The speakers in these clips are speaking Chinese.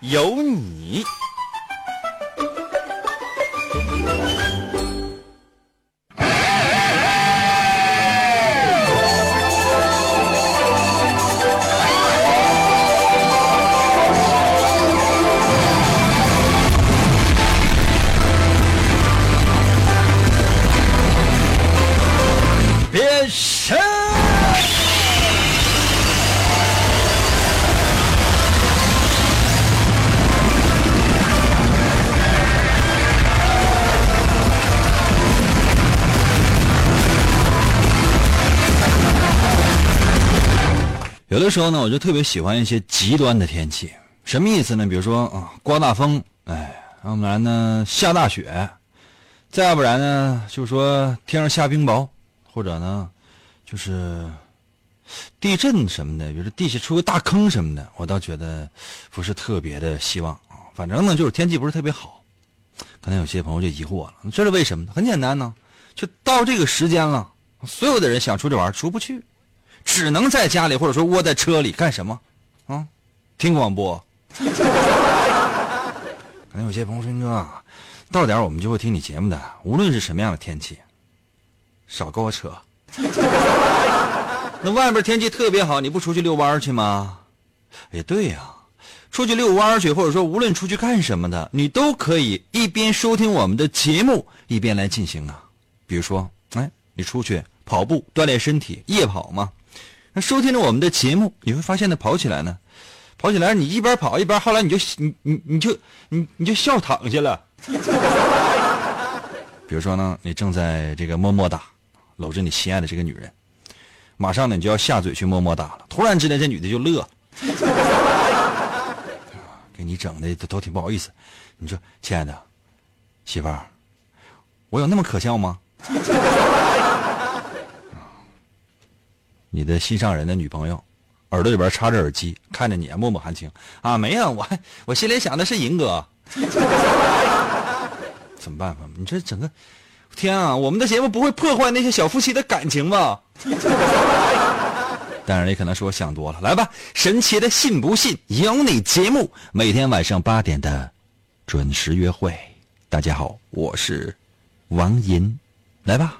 有你。时候呢，我就特别喜欢一些极端的天气，什么意思呢？比如说啊，刮大风，哎，要不然呢下大雪，再要不然呢，就是说天上下冰雹，或者呢，就是地震什么的，比如说地下出个大坑什么的，我倒觉得不是特别的希望啊。反正呢，就是天气不是特别好。可能有些朋友就疑惑了，这是为什么？很简单呢，就到这个时间了，所有的人想出去玩出不去。只能在家里，或者说窝在车里干什么？啊，听广播。可能有些朋友说：“哥，到点我们就会听你节目的，无论是什么样的天气，少跟我扯。”那外边天气特别好，你不出去遛弯去吗？也对呀，出去遛弯去，或者说无论出去干什么的，你都可以一边收听我们的节目，一边来进行啊。比如说，哎，你出去跑步锻炼身体，夜跑嘛。收听着我们的节目，你会发现呢，跑起来呢，跑起来你一边跑一边，后来你就你你你就你你就笑躺下了。比如说呢，你正在这个么么哒，搂着你心爱的这个女人，马上呢你就要下嘴去么么哒了，突然之间这女的就乐，给你整的都都挺不好意思。你说，亲爱的媳妇儿，我有那么可笑吗？你的心上人的女朋友，耳朵里边插着耳机，看着你默默含情啊，没有，我还我心里想的是银哥，怎么办法？你这整个，天啊！我们的节目不会破坏那些小夫妻的感情吧？当然，也可能是我想多了。来吧，神奇的信不信由你节目，每天晚上八点的准时约会。大家好，我是王银，来吧，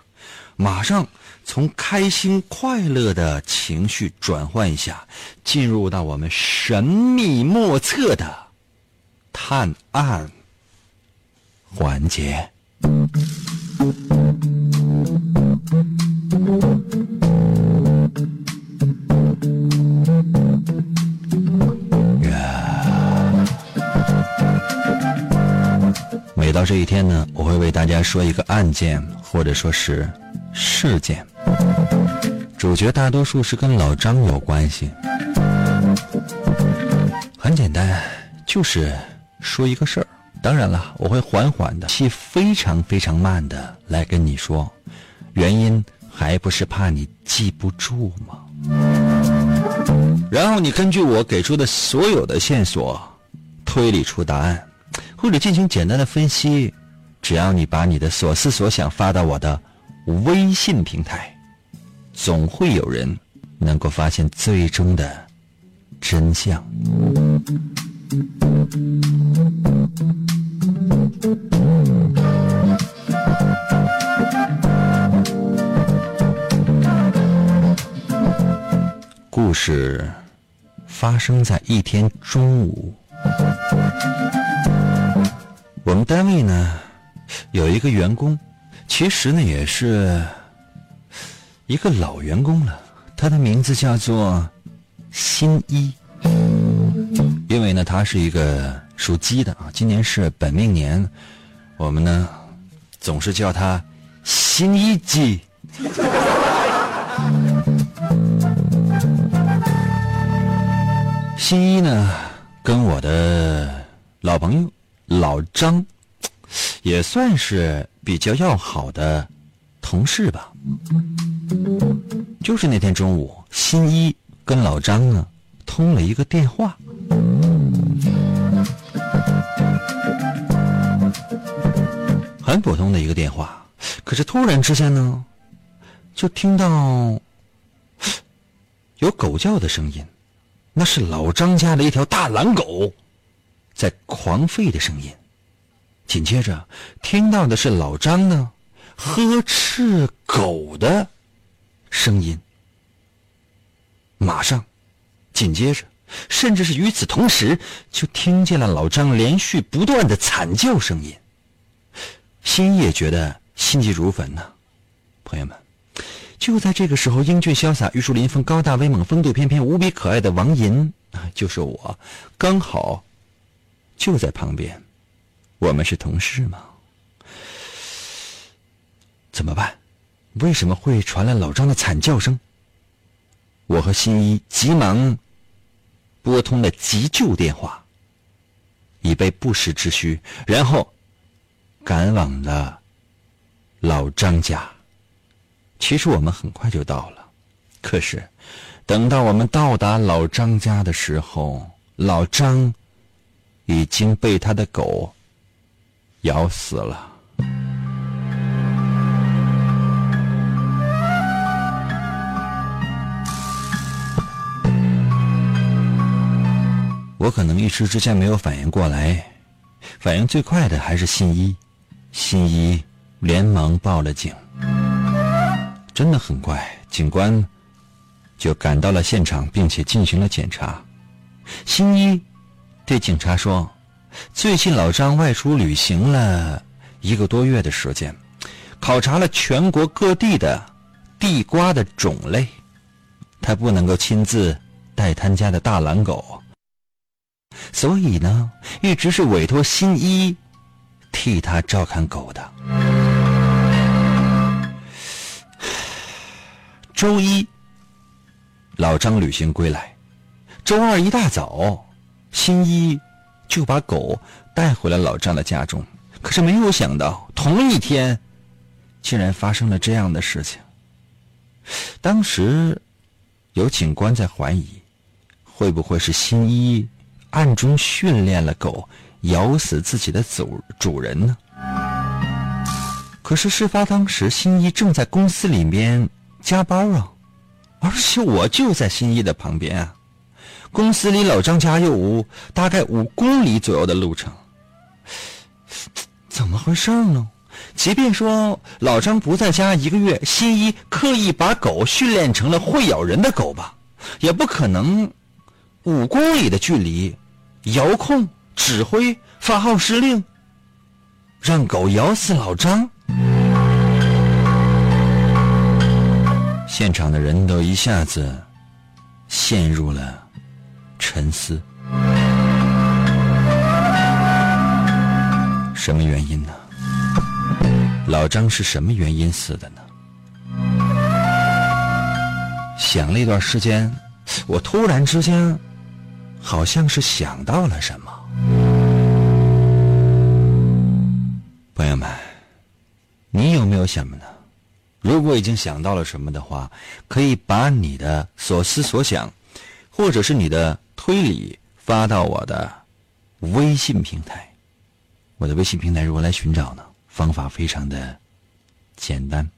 马上。从开心快乐的情绪转换一下，进入到我们神秘莫测的探案环节。每到这一天呢，我会为大家说一个案件，或者说是事件。主角大多数是跟老张有关系，很简单，就是说一个事儿。当然了，我会缓缓的，气非常非常慢的来跟你说，原因还不是怕你记不住吗？然后你根据我给出的所有的线索，推理出答案，或者进行简单的分析。只要你把你的所思所想发到我的微信平台。总会有人能够发现最终的真相。故事发生在一天中午，我们单位呢有一个员工，其实呢也是。一个老员工了，他的名字叫做新一，因为呢，他是一个属鸡的啊，今年是本命年，我们呢总是叫他新一鸡。新一呢跟我的老朋友老张，也算是比较要好的同事吧。就是那天中午，新一跟老张呢通了一个电话。很普通的一个电话，可是突然之间呢，就听到有狗叫的声音，那是老张家的一条大狼狗在狂吠的声音。紧接着听到的是老张呢呵斥狗的声音。马上，紧接着，甚至是与此同时，就听见了老张连续不断的惨叫声音。心也觉得心急如焚呢，朋友们，就在这个时候，英俊潇洒、玉树临风、高大威猛、风度翩翩、无比可爱的王银啊，就是我，刚好就在旁边。我们是同事吗？怎么办？为什么会传来老张的惨叫声？我和新一急忙拨通了急救电话，以备不时之需，然后。赶往了老张家。其实我们很快就到了，可是等到我们到达老张家的时候，老张已经被他的狗咬死了。我可能一时之间没有反应过来，反应最快的还是新一。新一连忙报了警，真的很快，警官就赶到了现场，并且进行了检查。新一对警察说：“最近老张外出旅行了一个多月的时间，考察了全国各地的地瓜的种类，他不能够亲自带他家的大狼狗，所以呢，一直是委托新一。”替他照看狗的。周一，老张旅行归来，周二一大早，新一就把狗带回了老张的家中。可是没有想到，同一天，竟然发生了这样的事情。当时，有警官在怀疑，会不会是新一暗中训练了狗？咬死自己的主主人呢？可是事发当时，新一正在公司里面加班啊，而且我就在新一的旁边啊。公司离老张家有大概五公里左右的路程，怎么回事呢？即便说老张不在家一个月，新一刻意把狗训练成了会咬人的狗吧，也不可能五公里的距离遥控。指挥发号施令，让狗咬死老张。现场的人都一下子陷入了沉思。什么原因呢？老张是什么原因死的呢？想了一段时间，我突然之间好像是想到了什么。朋友们，你有没有什么呢？如果已经想到了什么的话，可以把你的所思所想，或者是你的推理发到我的微信平台。我的微信平台如何来寻找呢？方法非常的简单，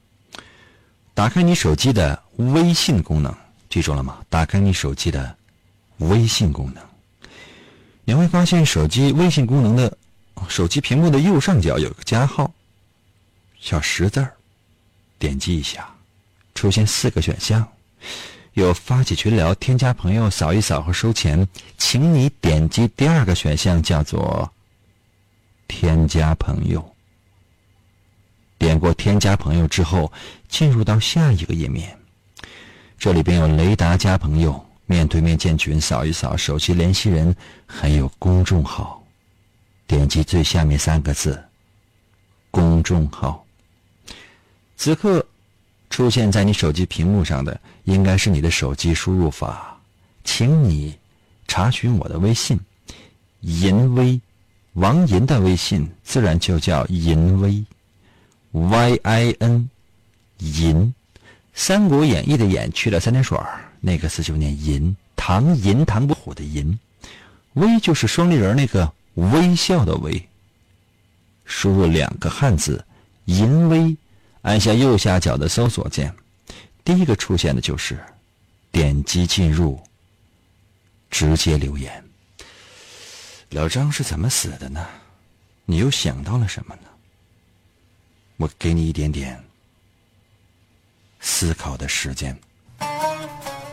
打开你手机的微信功能，记住了吗？打开你手机的微信功能，你会发现手机微信功能的。手机屏幕的右上角有个加号，小十字儿，点击一下，出现四个选项，有发起群聊、添加朋友、扫一扫和收钱。请你点击第二个选项，叫做添加朋友。点过添加朋友之后，进入到下一个页面，这里边有雷达加朋友、面对面建群、扫一扫、手机联系人，还有公众号。点击最下面三个字“公众号”。此刻出现在你手机屏幕上的，应该是你的手机输入法。请你查询我的微信“银威王银的微信自然就叫银威，Y I N，银，《三国演义》的演去了三点水那个字就念银，唐银唐伯虎的银，微就是双立人那个微笑的微。输入两个汉字“银威”，按下右下角的搜索键，第一个出现的就是点击进入，直接留言。老张是怎么死的呢？你又想到了什么呢？我给你一点点思考的时间。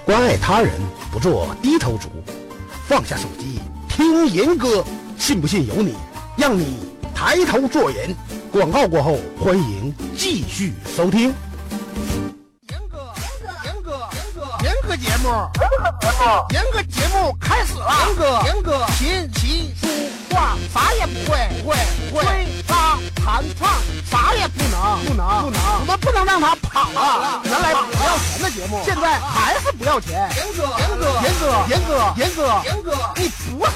关爱他人，不做低头族，放下手机听严歌，信不信由你，让你抬头做人。广告过后，欢迎继续收听。严哥，严哥，严哥，严哥节目，严哥节目开始了。严哥，严哥，琴棋书画啥也不会，不会，不会，吹拉弹唱啥也不能，不能，不能。我们不能让他跑了。原来不要钱的节目，现在还是不要钱。严哥，严哥，严哥，严哥，严哥，严哥，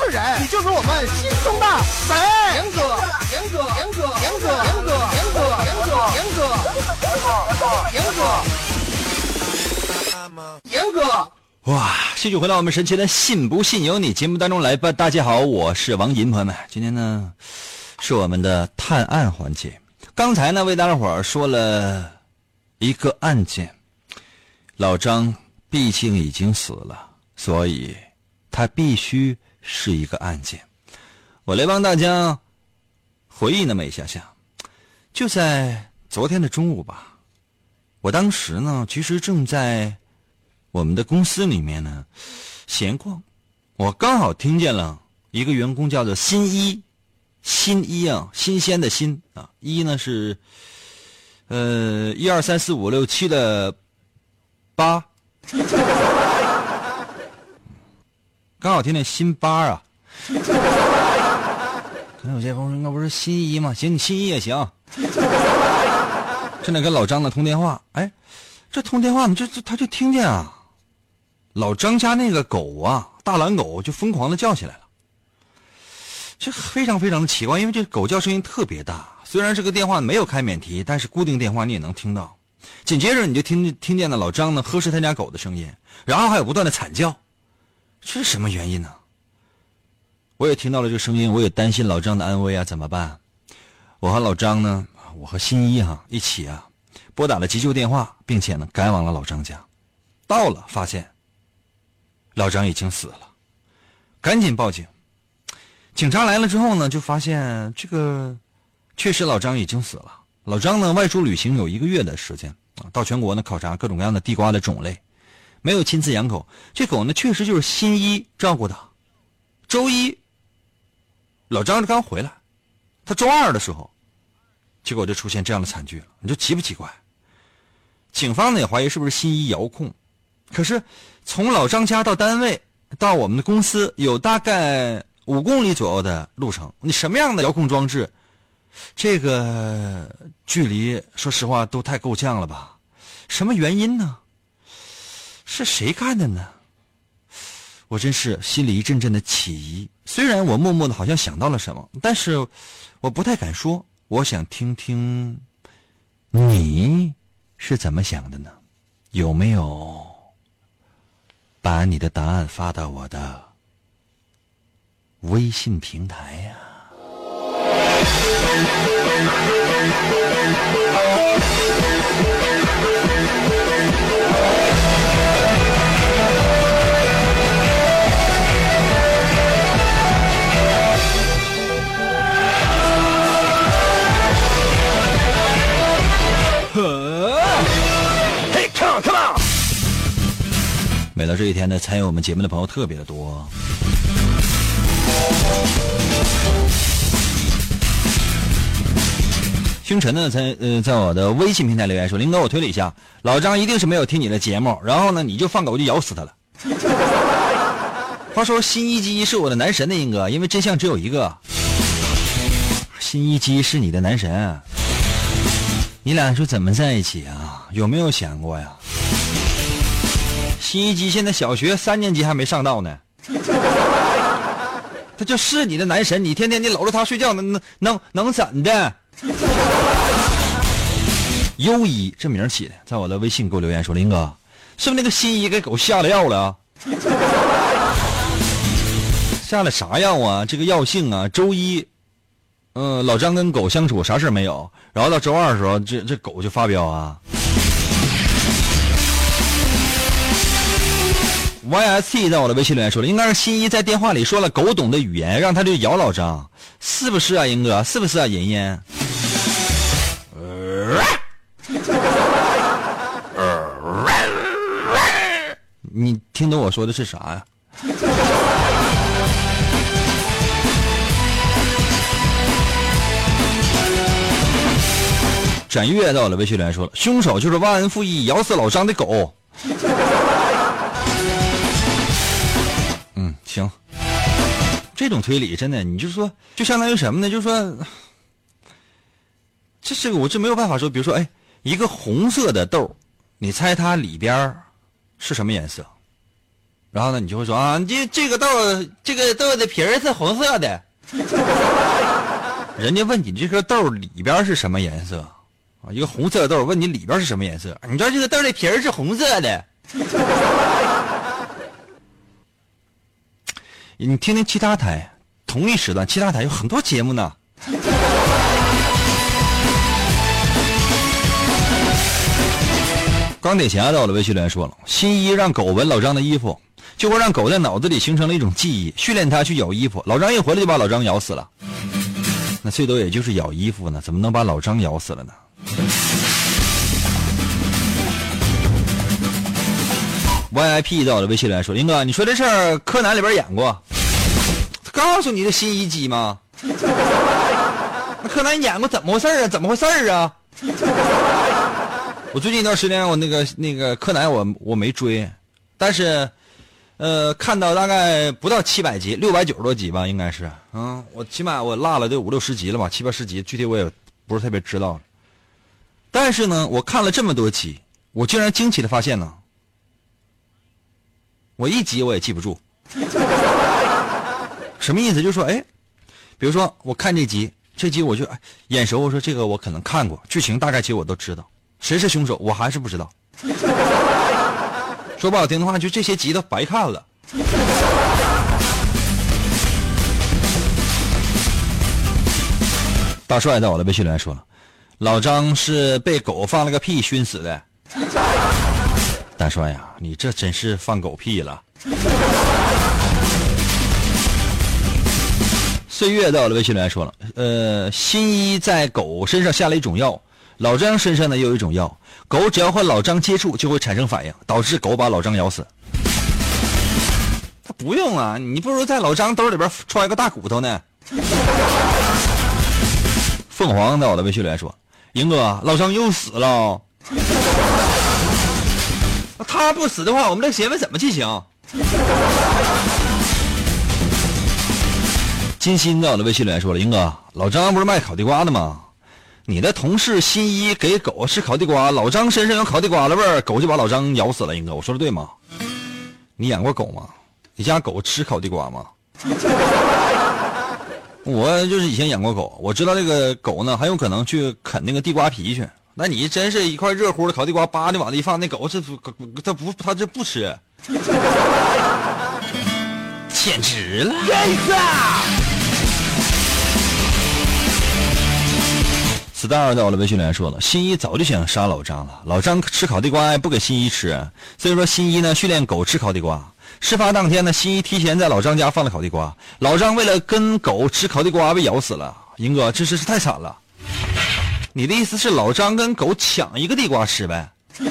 是人，你就是我们心中的神。严哥，严哥，严哥，严哥，严哥，严哥，严哥，严哥，严哥，严哥。哇！继续回到我们神奇的“信不信由你”节目当中来吧。大家好，我是王银，朋友们，今天呢是我们的探案环节。刚才呢为大家伙说了一个案件，老张毕竟已经死了，所以他必须是一个案件。我来帮大家回忆那么一下下，就在昨天的中午吧，我当时呢其实正在。我们的公司里面呢，闲逛，我刚好听见了一个员工叫做新一，新一啊，新鲜的新啊，一呢是，呃，一二三四五六七的八，刚好听见新八啊，可能有些朋友说应该不是新一吗？行，你新一也行。正在跟老张呢通电话，哎，这通电话呢，这这他就听见啊。老张家那个狗啊，大蓝狗就疯狂的叫起来了，这非常非常的奇怪，因为这狗叫声音特别大。虽然这个电话没有开免提，但是固定电话你也能听到。紧接着你就听听见了老张呢呵斥他家狗的声音，然后还有不断的惨叫，这是什么原因呢？我也听到了这个声音，我也担心老张的安危啊，怎么办？我和老张呢，我和新一哈一起啊，拨打了急救电话，并且呢赶往了老张家，到了发现。老张已经死了，赶紧报警。警察来了之后呢，就发现这个确实老张已经死了。老张呢外出旅行有一个月的时间啊，到全国呢考察各种各样的地瓜的种类，没有亲自养狗。这狗呢确实就是新一照顾的。周一，老张刚回来，他周二的时候，结果就出现这样的惨剧了。你说奇不奇怪？警方呢也怀疑是不是新一遥控。可是，从老张家到单位到我们的公司有大概五公里左右的路程。你什么样的遥控装置？这个距离，说实话都太够呛了吧？什么原因呢？是谁干的呢？我真是心里一阵阵的起疑。虽然我默默的好像想到了什么，但是我不太敢说。我想听听你是怎么想的呢？有没有？把你的答案发到我的微信平台呀。天呢，参与我们节目的朋友特别的多。星辰呢，在呃，在我的微信平台留言说：“林哥，我推理一下，老张一定是没有听你的节目，然后呢，你就放狗就咬死他了。”话说新一基是我的男神的英哥，因为真相只有一个，新一基是你的男神，你俩是怎么在一起啊？有没有想过呀？新一基现在小学三年级还没上到呢，他 他就是你的男神，你天天你搂着他睡觉，能能能能怎的？优一这名起的，在我的微信给我留言说：“林哥，是不是那个新一给狗下了药了？下了啥药啊？这个药性啊，周一，嗯，老张跟狗相处啥事没有，然后到周二的时候，这这狗就发飙啊。” YST 在我的微信留言说了，应该是新一在电话里说了狗懂的语言，让他就咬老张，是不是啊，英哥？是不是啊，妍妍？你听懂我说的是啥呀？展月在我的微信留言说了，凶手就是忘恩负义咬死老张的狗。行。这种推理真的，你就说，就相当于什么呢？就是说，这是我这没有办法说。比如说，哎，一个红色的豆，你猜它里边是什么颜色？然后呢，你就会说啊，这这个豆，这个豆的皮儿是红色的。人家问你这颗豆里边是什么颜色啊？一个红色的豆，问你里边是什么颜色？你知道这个豆的皮儿是红色的。你听听其他台，同一时段，其他台有很多节目呢。钢铁侠在我的微信留言说了，新一让狗闻老张的衣服，就会让狗在脑子里形成了一种记忆，训练它去咬衣服。老张一回来就把老张咬死了，那最多也就是咬衣服呢，怎么能把老张咬死了呢？VIP 在我的微信里来说：“林哥，你说这事儿，柯南里边演过，告诉你的新一集吗？那柯南演过，怎么回事啊？怎么回事啊？我最近一段时间，我那个那个柯南，我我没追，但是，呃，看到大概不到七百集，六百九十多集吧，应该是。嗯，我起码我落了得五六十集了吧，七八十集，具体我也不是特别知道。但是呢，我看了这么多集，我竟然惊奇的发现呢。”我一集我也记不住，什么意思？就说，哎，比如说我看这集，这集我就哎眼熟，我说这个我可能看过，剧情大概其实我都知道，谁是凶手我还是不知道。说不好听的话，就这些集都白看了。大帅在我的微信里面说了，老张是被狗放了个屁熏死的。大帅呀，你这真是放狗屁了！岁月到了，微信来说了，呃，新一在狗身上下了一种药，老张身上呢又有一种药，狗只要和老张接触就会产生反应，导致狗把老张咬死。他不用啊，你不如在老张兜里边揣个大骨头呢。凤凰到了，微信来说，赢哥，老张又死了。他不死的话，我们这个协会怎么进行？金鑫在我的微信里面说了：“英哥，老张不是卖烤地瓜的吗？你的同事新一给狗吃烤地瓜，老张身上有烤地瓜的味儿，狗就把老张咬死了。英哥，我说的对吗？你养过狗吗？你家狗吃烤地瓜吗？我就是以前养过狗，我知道这个狗呢很有可能去啃那个地瓜皮去。”那你真是一块热乎的烤地瓜，叭的往那一放，那狗是它不它这不吃，简直了子弹在我的微信里面说了，新一早就想杀老张了，老张吃烤地瓜不给新一吃，所以说新一呢训练狗吃烤地瓜。事发当天呢，新一提前在老张家放了烤地瓜，老张为了跟狗吃烤地瓜被咬死了。英哥，这事是太惨了。你的意思是老张跟狗抢一个地瓜吃呗？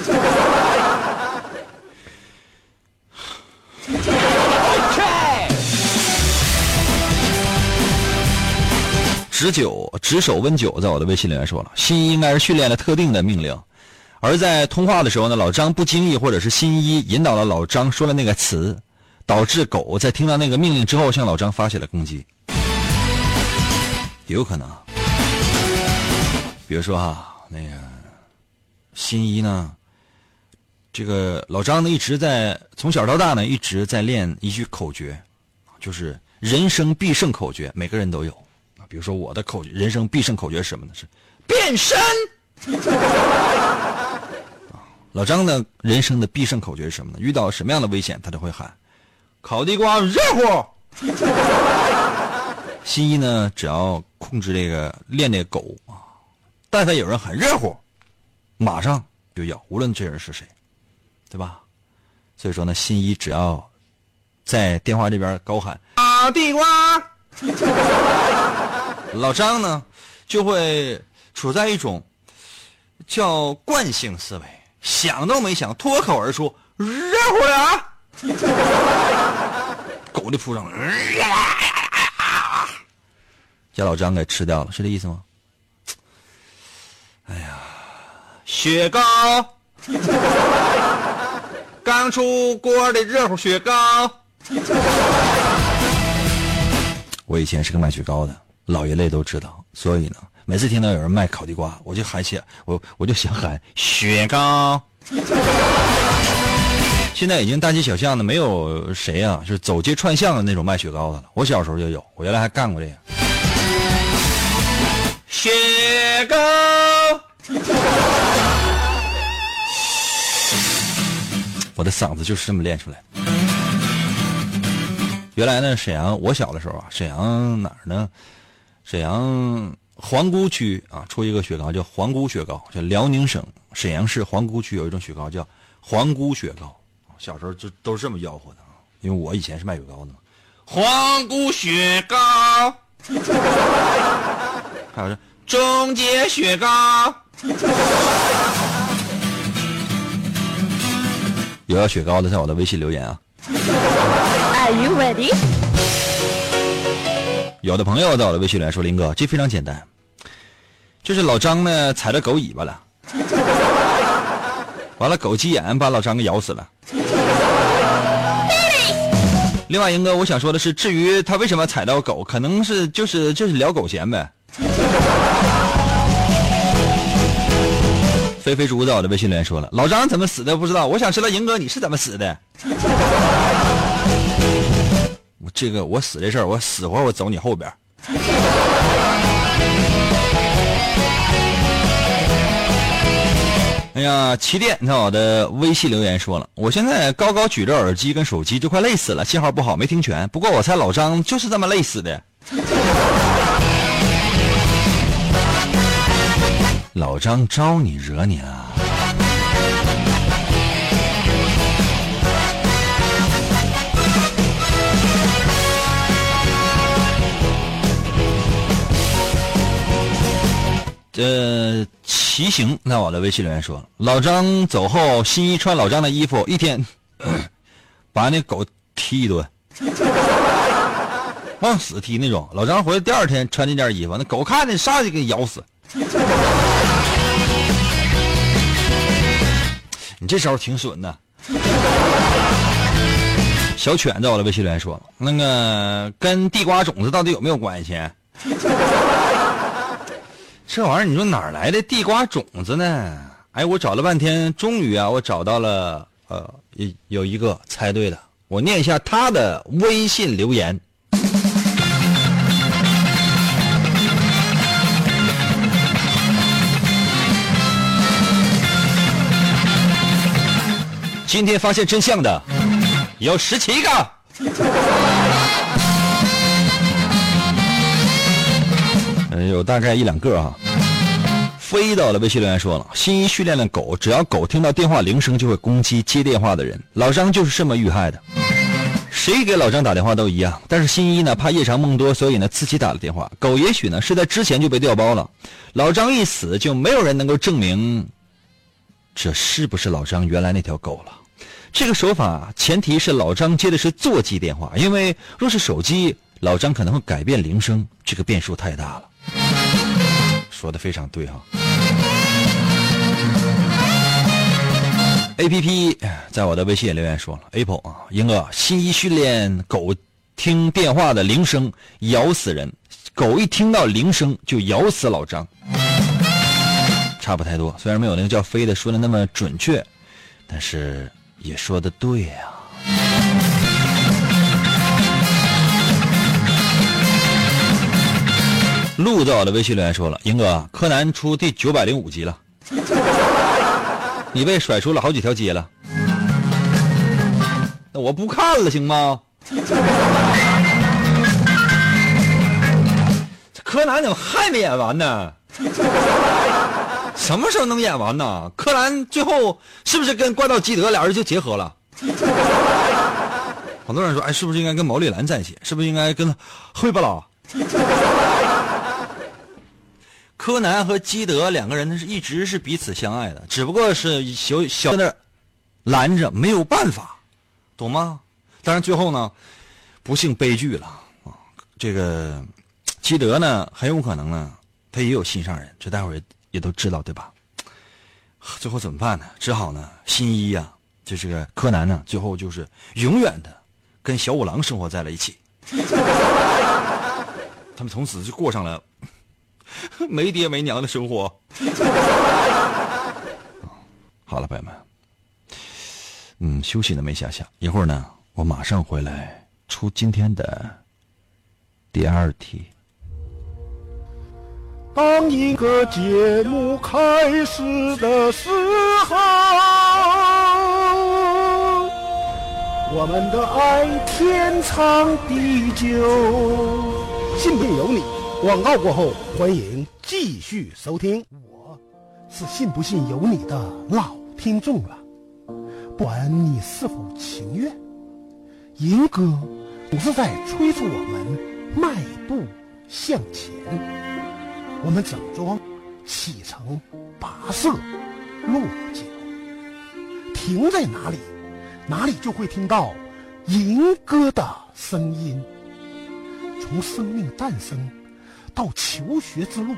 直九直手温酒在我的微信里面说了，新一应该是训练了特定的命令，而在通话的时候呢，老张不经意或者是新一引导了老张说了那个词，导致狗在听到那个命令之后向老张发起了攻击，也有可能。比如说哈，那个新一呢，这个老张呢一直在从小到大呢一直在练一句口诀，就是人生必胜口诀，每个人都有。比如说我的口，人生必胜口诀是什么呢？是变身。老张的人生的必胜口诀是什么呢？遇到什么样的危险，他都会喊：“烤地瓜热乎。” 新一呢，只要控制这个练这个狗啊，但凡有人喊热乎，马上就咬，无论这人是谁，对吧？所以说呢，新一只要在电话这边高喊“烤地瓜”，老张呢就会处在一种叫惯性思维，想都没想，脱口而出“热乎了啊”，狗就扑上了，叫老张给吃掉了，是这意思吗？哎呀，雪糕。刚出锅的热乎雪糕。我以前是个卖雪糕的，老一辈都知道，所以呢，每次听到有人卖烤地瓜，我就喊起，我我就想喊雪糕。现在已经大街小巷的没有谁啊，就是走街串巷的那种卖雪糕的了。我小时候就有，我原来还干过这个。雪糕。我的嗓子就是这么练出来的。原来呢，沈阳，我小的时候啊，沈阳哪儿呢？沈阳皇姑区啊，出一个雪糕叫皇姑雪糕，叫辽宁省沈阳市皇姑区有一种雪糕叫皇姑雪糕。小时候就都是这么吆喝的啊，因为我以前是卖雪糕的嘛。皇姑雪糕，还有这中街雪糕。有要雪糕的，在我的微信留言啊。Are you ready？有的朋友在我的微信里来说：“林哥，这非常简单，就是老张呢踩着狗尾巴了，完了狗急眼把老张给咬死了。”另外，英哥，我想说的是，至于他为什么踩到狗，可能是就是就是聊狗闲呗。飞飞猪在我的微信留言说了：“老张怎么死的不知道，我想知道赢哥你是怎么死的。我这个我死这事儿，我死活我走你后边。”哎呀，齐电在我的微信留言说了：“我现在高高举着耳机跟手机，就快累死了，信号不好没听全。不过我猜老张就是这么累死的。”老张招你惹你了？这骑行那我的微信留言说，老张走后，新一穿老张的衣服，一天 把那狗踢一顿，往死踢那种。老张回来第二天穿那件衣服，那狗看见上去给咬死。你这招挺损的。小犬在我的微信留言说：“那个跟地瓜种子到底有没有关系？这玩意儿你说哪来的地瓜种子呢？哎，我找了半天，终于啊，我找到了，呃，有有一个猜对的。我念一下他的微信留言。”今天发现真相的有十七个，嗯，有大概一两个啊。飞到了微信留言说了，新一训练的狗，只要狗听到电话铃声就会攻击接电话的人。老张就是这么遇害的，谁给老张打电话都一样。但是新一呢，怕夜长梦多，所以呢自己打了电话。狗也许呢是在之前就被调包了。老张一死，就没有人能够证明这是不是老张原来那条狗了。这个手法前提是老张接的是座机电话，因为若是手机，老张可能会改变铃声，这个变数太大了。说的非常对哈。A P P 在我的微信留言说了，Apple 啊，英哥，新一训练狗听电话的铃声咬死人，狗一听到铃声就咬死老张，差不太多，虽然没有那个叫飞的说的那么准确，但是。也说的对啊。路在我的微信留言说了：“英哥，柯南出第九百零五集了，你被甩出了好几条街了。那我不看了，行吗？柯南怎么还没演完呢？什么时候能演完呢？柯南最后是不是跟怪盗基德俩人就结合了？很多人说，哎，是不是应该跟毛利兰在一起？是不是应该跟灰不老？柯南和基德两个人是一直是彼此相爱的，只不过是小小在那拦着，没有办法，懂吗？当然最后呢，不幸悲剧了啊！这个基德呢，很有可能呢，他也有心上人，这待会儿也都知道，对吧？最后怎么办呢？只好呢，新一呀，就这个柯南呢，最后就是永远的跟小五郎生活在了一起。他们从此就过上了 没爹没娘的生活。好了，朋友们，嗯，休息呢没下下，一会儿呢，我马上回来出今天的第二题。当一个节目开始的时候，我们的爱天长地久。信不信由你。广告过后，欢迎继续收听。我是信不信由你的老听众了，不管你是否情愿，银哥总是在催促我们迈步向前。我们整装启程，跋涉落脚，停在哪里，哪里就会听到银哥的声音。从生命诞生到求学之路，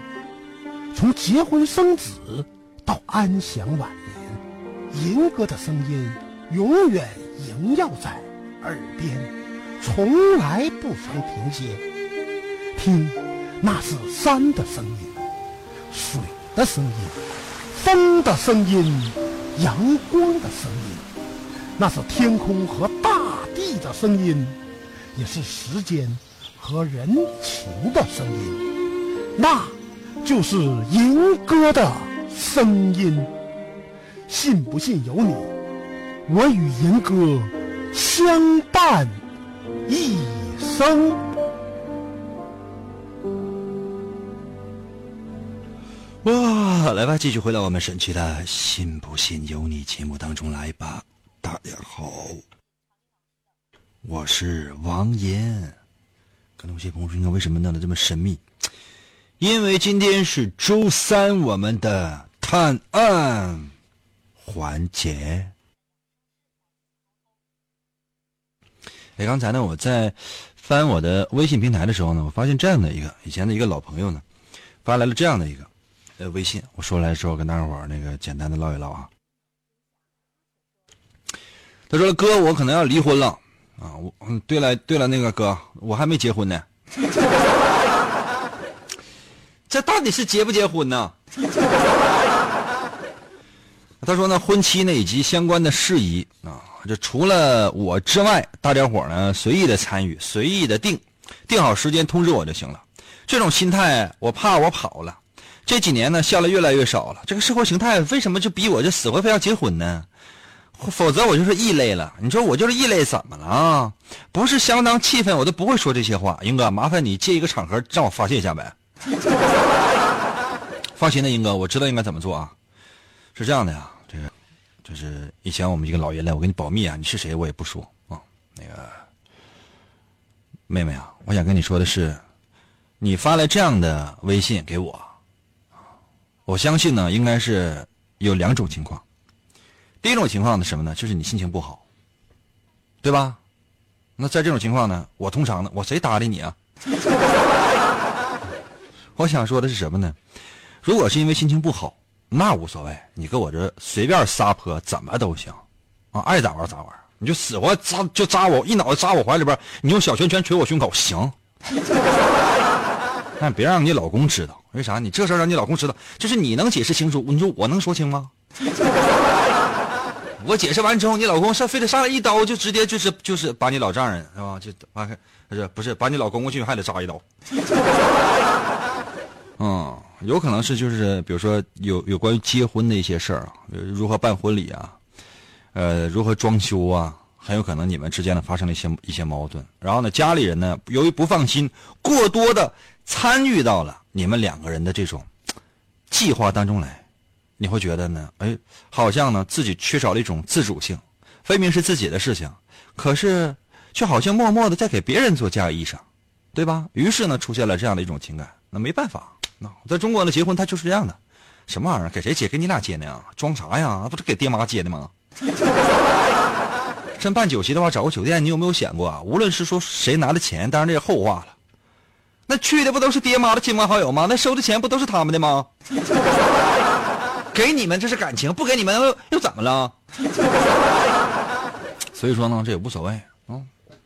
从结婚生子到安享晚年，银哥的声音永远萦绕在耳边，从来不曾停歇。听，那是山的声音，水的声音，风的声音，阳光的声音，那是天空和大地的声音，也是时间。和人情的声音，那就是银哥的声音。信不信由你，我与银哥相伴一生。哇，来吧，继续回到我们神奇的“信不信由你”节目当中来吧。大家好，我是王岩。可能有些朋友说：“为什么弄得这么神秘？”因为今天是周三，我们的探案环节。哎，刚才呢，我在翻我的微信平台的时候呢，我发现这样的一个以前的一个老朋友呢，发来了这样的一个呃微信。我说来之后，跟大伙儿那个简单的唠一唠啊。他说：“哥，我可能要离婚了。”啊，我嗯，对了对了，那个哥，我还没结婚呢。这到底是结不结婚呢？他说呢，婚期呢以及相关的事宜啊，这除了我之外，大家伙呢随意的参与，随意的定，定好时间通知我就行了。这种心态，我怕我跑了。这几年呢，下来越来越少了。这个社会形态为什么就逼我这死活非要结婚呢？否则我就是异类了。你说我就是异类，怎么了啊？不是相当气愤，我都不会说这些话。英哥，麻烦你借一个场合让我发泄一下呗。放心的，英哥，我知道应该怎么做啊。是这样的呀，这个就是以前我们一个老爷来，我给你保密啊，你是谁我也不说啊。那个妹妹啊，我想跟你说的是，你发来这样的微信给我，我相信呢，应该是有两种情况。第一种情况呢，什么呢？就是你心情不好，对吧？那在这种情况呢，我通常呢，我谁搭理你啊？我想说的是什么呢？如果是因为心情不好，那无所谓，你搁我这随便撒泼，怎么都行，啊，爱咋玩咋玩，你就死活扎就扎我一脑袋扎我怀里边，你用小拳拳捶我胸口，行。但别让你老公知道，为啥？你这事让你老公知道，就是你能解释清楚，你说我能说清吗？我解释完之后，你老公上非得上来一刀，就直接就是就是把你老丈人是吧？就完，不是不是把你老公公去还得扎一刀。嗯，有可能是就是比如说有有关于结婚的一些事儿啊，如何办婚礼啊，呃，如何装修啊，很有可能你们之间呢发生了一些一些矛盾。然后呢，家里人呢由于不放心，过多的参与到了你们两个人的这种计划当中来，你会觉得呢，哎，好像呢自己缺少了一种自主性，分明是自己的事情，可是却好像默默的在给别人做嫁衣裳，对吧？于是呢，出现了这样的一种情感。那没办法，那在中国的结婚他就是这样的，什么玩意儿？给谁结？给你俩结的呀？装啥呀？不是给爹妈结的吗？真办酒席的话，找个酒店，你有没有想过啊？无论是说谁拿的钱，当然这是后话了。那去的不都是爹妈的亲朋好友吗？那收的钱不都是他们的吗？给你们这是感情，不给你们又又怎么了？所以说呢，这也无所谓啊。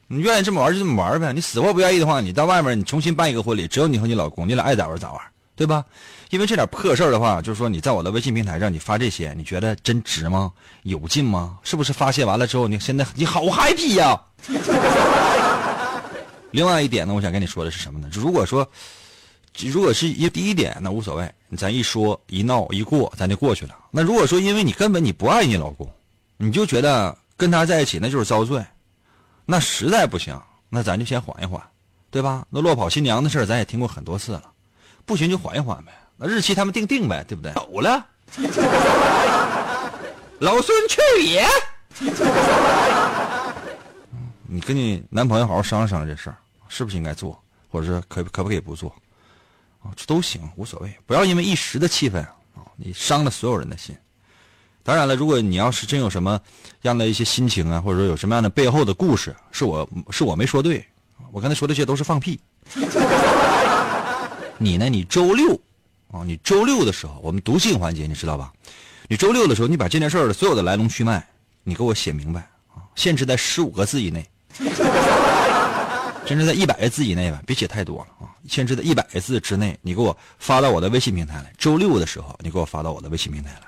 你愿意这么玩就这么玩呗，你死活不愿意的话，你到外面你重新办一个婚礼，只有你和你老公，你俩爱咋玩咋玩，对吧？因为这点破事儿的话，就是说你在我的微信平台上你发这些，你觉得真值吗？有劲吗？是不是发泄完了之后，你现在你好 happy 呀？另外一点呢，我想跟你说的是什么呢？如果说，如果是一第一点，那无所谓，咱一说一闹一过，咱就过去了。那如果说因为你根本你不爱你老公，你就觉得跟他在一起那就是遭罪。那实在不行，那咱就先缓一缓，对吧？那落跑新娘的事咱也听过很多次了，不行就缓一缓呗。那日期他们定定呗，对不对？走了，老孙去也。你跟你男朋友好好商量商量这事儿，是不是应该做，或者是可可不可以不做？啊，这都行，无所谓。不要因为一时的气氛啊，你伤了所有人的心。当然了，如果你要是真有什么样的一些心情啊，或者说有什么样的背后的故事，是我是我没说对，我刚才说这些都是放屁。你呢？你周六啊，你周六的时候，我们读信环节，你知道吧？你周六的时候，你把这件事的所有的来龙去脉，你给我写明白啊，限制在十五个字以内，限制在一百个字以内吧，别写太多了啊，限制在一百个字之内，你给我发到我的微信平台来。周六的时候，你给我发到我的微信平台来。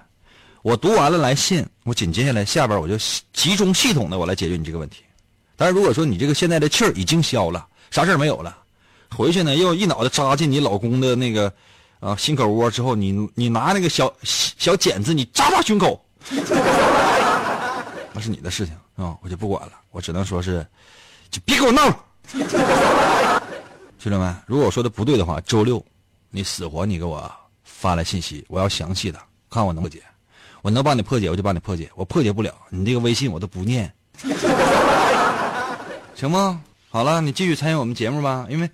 我读完了来信，我紧接下来下边我就集中系统的我来解决你这个问题。但是如果说你这个现在的气儿已经消了，啥事儿没有了，回去呢又一脑袋扎进你老公的那个啊心口窝之后，你你拿那个小小剪子你扎他胸口，那是你的事情啊，我就不管了，我只能说是，就别给我闹了，兄弟们，如果我说的不对的话，周六你死活你给我发来信息，我要详细的看我能不解。我能帮你破解，我就帮你破解。我破解不了，你这个微信我都不念，行吗？好了，你继续参与我们节目吧。因为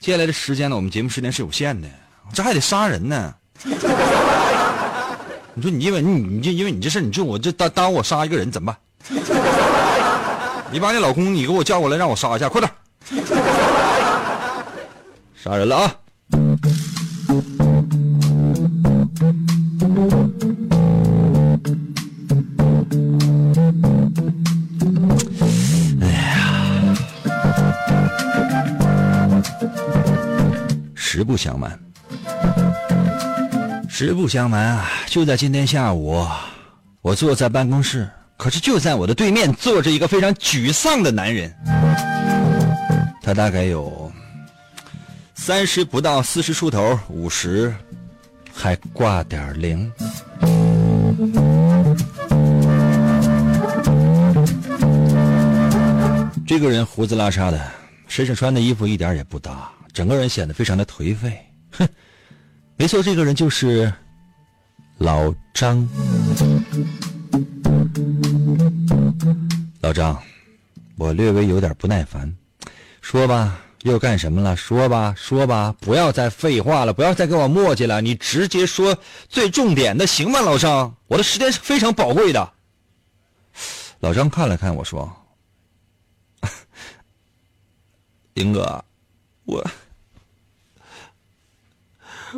接下来的时间呢，我们节目时间是有限的，这还得杀人呢。你说你因为你你就因为你这事你就我这当当我杀一个人怎么办？你把你老公你给我叫过来，让我杀一下，快点！杀人了啊！哎呀实不相瞒，实不相瞒啊！就在今天下午，我坐在办公室，可是就在我的对面坐着一个非常沮丧的男人。他大概有三十不到，四十出头，五十还挂点零。这个人胡子拉碴的，身上穿的衣服一点也不搭。整个人显得非常的颓废，哼，没错，这个人就是老张。老张，我略微有点不耐烦，说吧，又干什么了？说吧，说吧，不要再废话了，不要再跟我磨叽了，你直接说最重点的，行吗？老张，我的时间是非常宝贵的。老张看了看我说：“ 林哥，我。”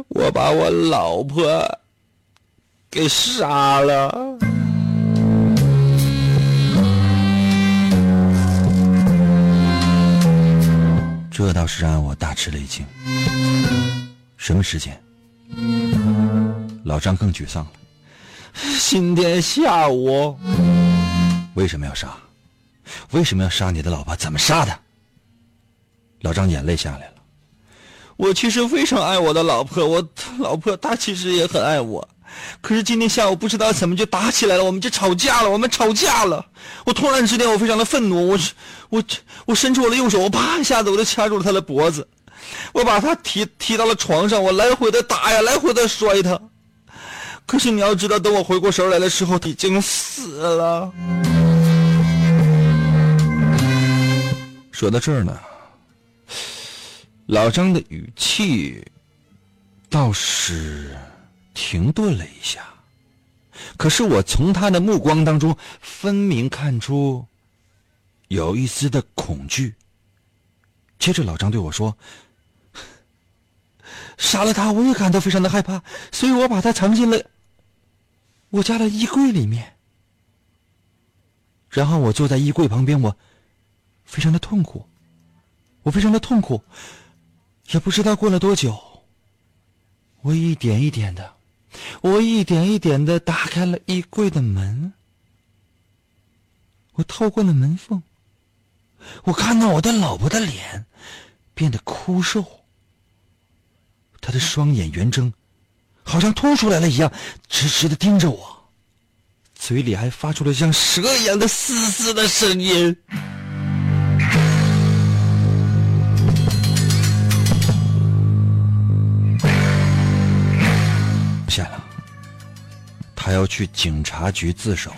我把我老婆给杀了，这倒是让我大吃了一惊。什么时间？老张更沮丧了。今天下午。为什么要杀？为什么要杀你的老婆？怎么杀的？老张眼泪下来了。我其实非常爱我的老婆，我老婆她其实也很爱我。可是今天下午不知道怎么就打起来了，我们就吵架了，我们吵架了。我突然之间我非常的愤怒，我我我伸出我的右手，我啪一下子我就掐住了他的脖子，我把他提提到了床上，我来回的打呀，来回的摔他。可是你要知道，等我回过神来的时候，他已经死了。说到这儿呢，老张的语气倒是。停顿了一下，可是我从他的目光当中分明看出有一丝的恐惧。接着老张对我说：“杀了他，我也感到非常的害怕，所以我把他藏进了我家的衣柜里面。然后我坐在衣柜旁边，我非常的痛苦，我非常的痛苦，也不知道过了多久，我一点一点的。”我一点一点的打开了衣柜的门，我透过了门缝，我看到我的老婆的脸变得枯瘦，她的双眼圆睁，好像凸出来了一样，直直的盯着我，嘴里还发出了像蛇一样的嘶嘶的声音。他要去警察局自首，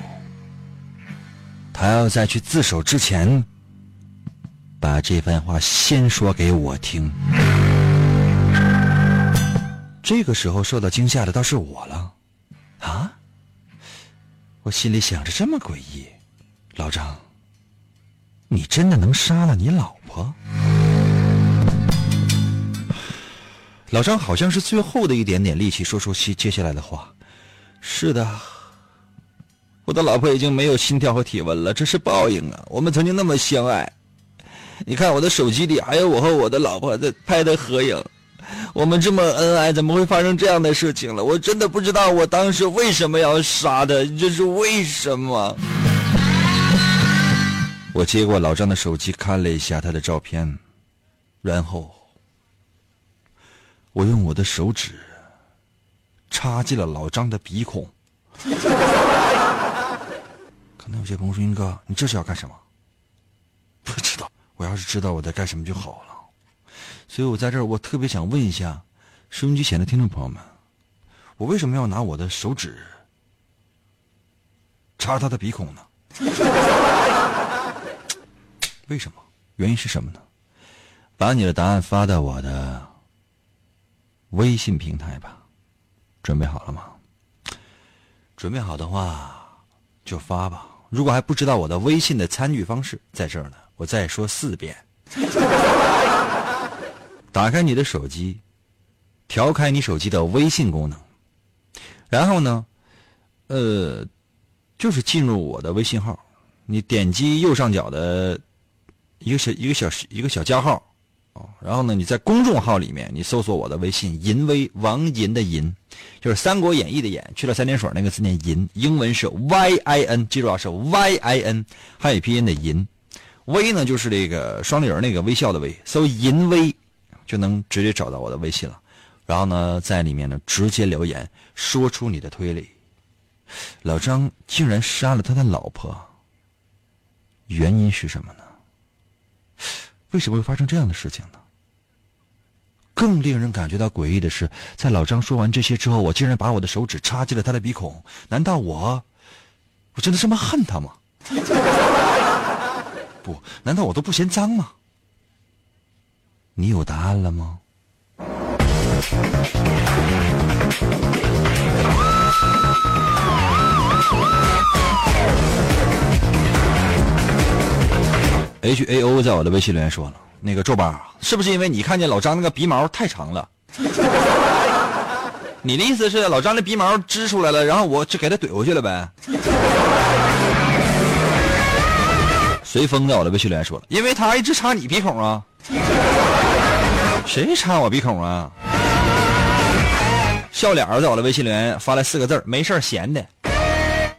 他要在去自首之前，把这番话先说给我听。这个时候受到惊吓的倒是我了，啊！我心里想着这么诡异，老张，你真的能杀了你老婆？老张好像是最后的一点点力气说出接接下来的话。是的，我的老婆已经没有心跳和体温了，这是报应啊！我们曾经那么相爱，你看我的手机里还有我和我的老婆在拍的合影，我们这么恩爱，怎么会发生这样的事情了？我真的不知道我当时为什么要杀他，这是为什么？我接过老张的手机看了一下他的照片，然后我用我的手指。插进了老张的鼻孔。可能有些朋友说：“英哥，你这是要干什么？”不知道。我要是知道我在干什么就好了。所以我在这儿，我特别想问一下收音机前的听众朋友们：我为什么要拿我的手指插他的鼻孔呢？为什么？原因是什么呢？把你的答案发到我的微信平台吧。准备好了吗？准备好的话，就发吧。如果还不知道我的微信的参与方式，在这儿呢，我再说四遍。打开你的手机，调开你手机的微信功能，然后呢，呃，就是进入我的微信号，你点击右上角的一个小一个小一个小加号。哦，然后呢？你在公众号里面，你搜索我的微信“银威王银”的“银”，就是《三国演义》的“演”，去了三点水那个字念“银”，英文是 Y I N，记住啊，是 Y I N，汉语拼音的“银”。威呢，就是这个双立人那个微笑的“微”，搜“银威”就能直接找到我的微信了。然后呢，在里面呢直接留言，说出你的推理。老张竟然杀了他的老婆，原因是什么呢？为什么会发生这样的事情呢？更令人感觉到诡异的是，在老张说完这些之后，我竟然把我的手指插进了他的鼻孔。难道我，我真的这么恨他吗？不，难道我都不嫌脏吗？你有答案了吗？H A O 在我的微信留言说了，那个皱巴，是不是因为你看见老张那个鼻毛太长了？你的意思是老张的鼻毛支出来了，然后我就给他怼回去了呗？随风在我的微信留言说了，因为他一直插你鼻孔啊。谁插我鼻孔啊？笑脸在我的微信留言发来四个字没事闲的，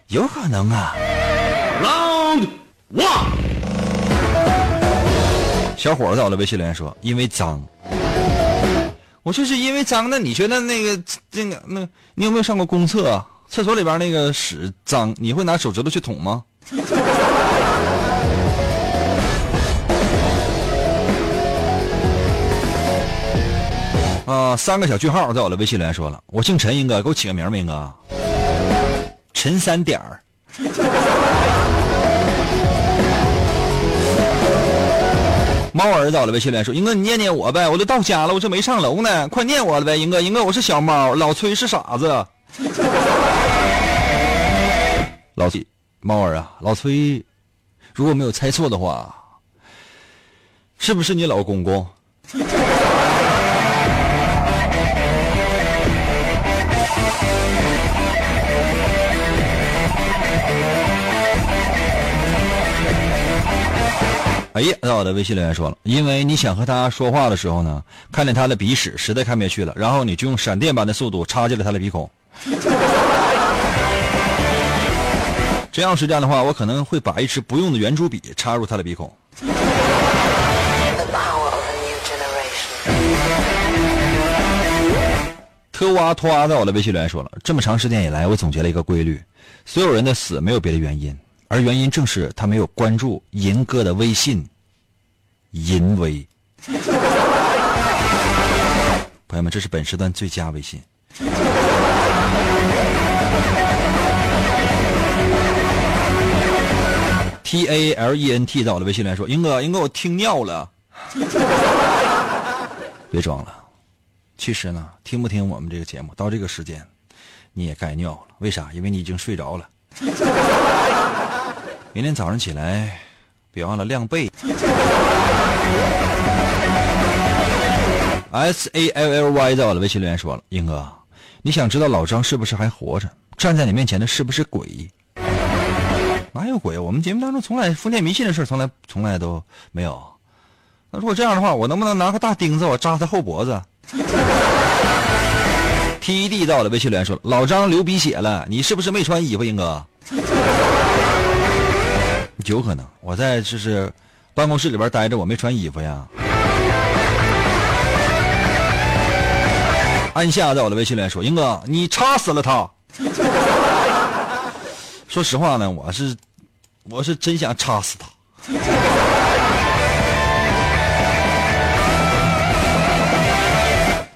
有可能啊。Round one。小伙在我的微信留言说：“因为脏。”我就是因为脏那。你觉得那个那个那，你有没有上过公厕？啊？厕所里边那个屎脏，你会拿手指头去捅吗？啊，三个小句号在我的微信里说了，我姓陈，英哥给我起个名吧，英哥。陈三点儿。猫儿子我的微信里说，英哥你念念我呗，我都到家了，我这没上楼呢，快念我了呗，英哥，英哥我是小猫，老崔是傻子。老崔，猫儿啊，老崔，如果没有猜错的话，是不是你老公公？哎呀，在我的微信留言说了，因为你想和他说话的时候呢，看见他的鼻屎，实在看不下去了，然后你就用闪电般的速度插进了他的鼻孔。真要是这样的话，我可能会把一支不用的圆珠笔插入他的鼻孔。特挖托阿在我的微信留言说了，这么长时间以来，我总结了一个规律：所有人的死没有别的原因。而原因正是他没有关注银哥的微信，淫威。朋友们，这是本时段最佳微信。T A L E N T 在我的微信里说：“英哥，英哥，我听尿了。”别装了，其实呢，听不听我们这个节目，到这个时间，你也该尿了。为啥？因为你已经睡着了。明天早上起来，别忘了晾被。S A L L Y 在我的微信留言说了：“英哥，你想知道老张是不是还活着？站在你面前的是不是鬼？哪有鬼？我们节目当中从来封建迷信的事从来从来都没有。那如果这样的话，我能不能拿个大钉子我扎他后脖子 T E D 在我的微信留言说：老张流鼻血了，你是不是没穿衣服，英哥？”有可能，我在就是办公室里边待着，我没穿衣服呀。安夏在我的微信里说：“英哥，你插死了他。”说实话呢，我是我是真想插死他。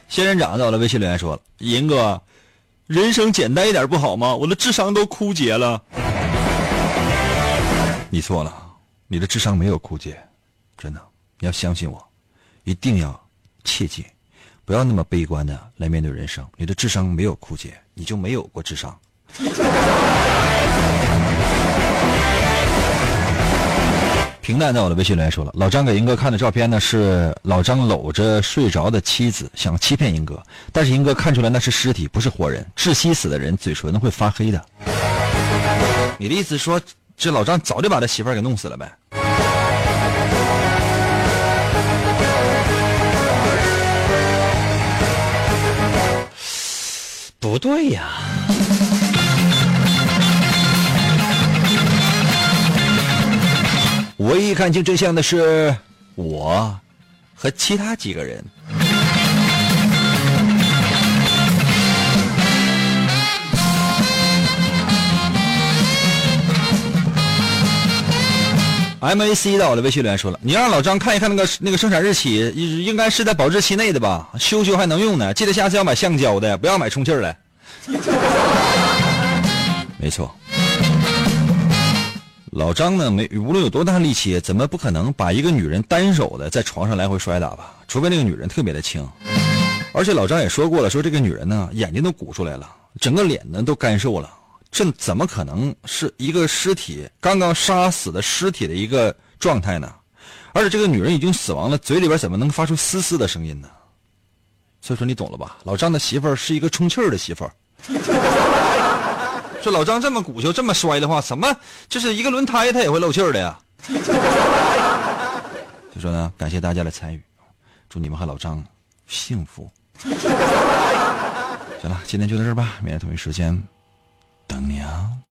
仙人掌在我的微信里说：“了：“银哥，人生简单一点不好吗？我的智商都枯竭了。”你错了，你的智商没有枯竭，真的，你要相信我，一定要切记，不要那么悲观的来面对人生。你的智商没有枯竭，你就没有过智商。平淡在我的微信里面说了，老张给英哥看的照片呢，是老张搂着睡着的妻子，想欺骗英哥，但是英哥看出来那是尸体，不是活人。窒息死的人嘴唇会发黑的。你的意思说？这老张早就把他媳妇儿给弄死了呗？不对呀！唯一看清真相的是我和其他几个人。M A C 在我的微信里面说了，你让老张看一看那个那个生产日期，应该是在保质期内的吧？修修还能用呢。记得下次要买橡胶的，不要买充气的。没错，老张呢，没无论有多大力气，怎么不可能把一个女人单手的在床上来回摔打吧？除非那个女人特别的轻。而且老张也说过了，说这个女人呢，眼睛都鼓出来了，整个脸呢都干瘦了。这怎么可能是一个尸体刚刚杀死的尸体的一个状态呢？而且这个女人已经死亡了，嘴里边怎么能发出嘶嘶的声音呢？所以说你懂了吧？老张的媳妇儿是一个充气儿的媳妇儿。这老张这么鼓秋这么摔的话，什么就是一个轮胎他也会漏气儿的呀？就说呢，感谢大家的参与，祝你们和老张幸福。行了，今天就到这儿吧，明天同一时间。等你啊。